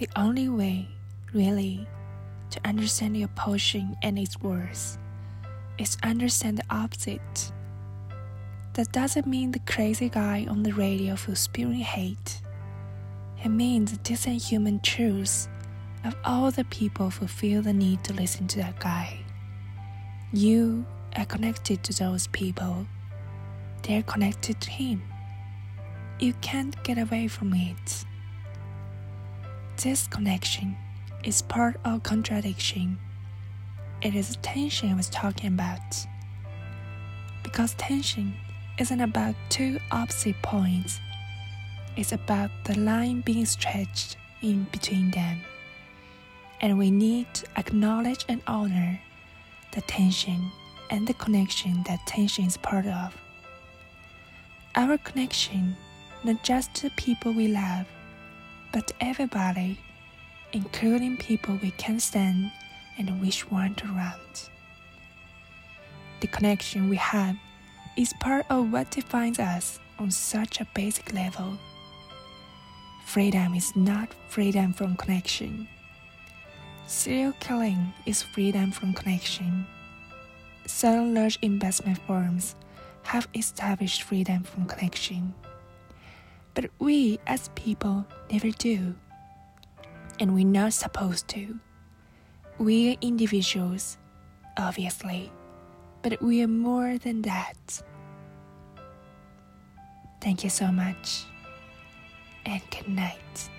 The only way, really, to understand your potion and its worth is understand the opposite. That doesn't mean the crazy guy on the radio who's spewing hate. It means the decent human truth of all the people who feel the need to listen to that guy. You are connected to those people. They're connected to him. You can't get away from it. This connection is part of contradiction. It is tension I was talking about. Because tension isn't about two opposite points, it's about the line being stretched in between them. And we need to acknowledge and honor the tension and the connection that tension is part of. Our connection, not just to the people we love, but everybody, including people we can't stand and wish weren't around. The connection we have is part of what defines us on such a basic level. Freedom is not freedom from connection. Serial killing is freedom from connection. Certain large investment firms have established freedom from connection. But we as people never do. And we're not supposed to. We are individuals, obviously, but we are more than that. Thank you so much, and good night.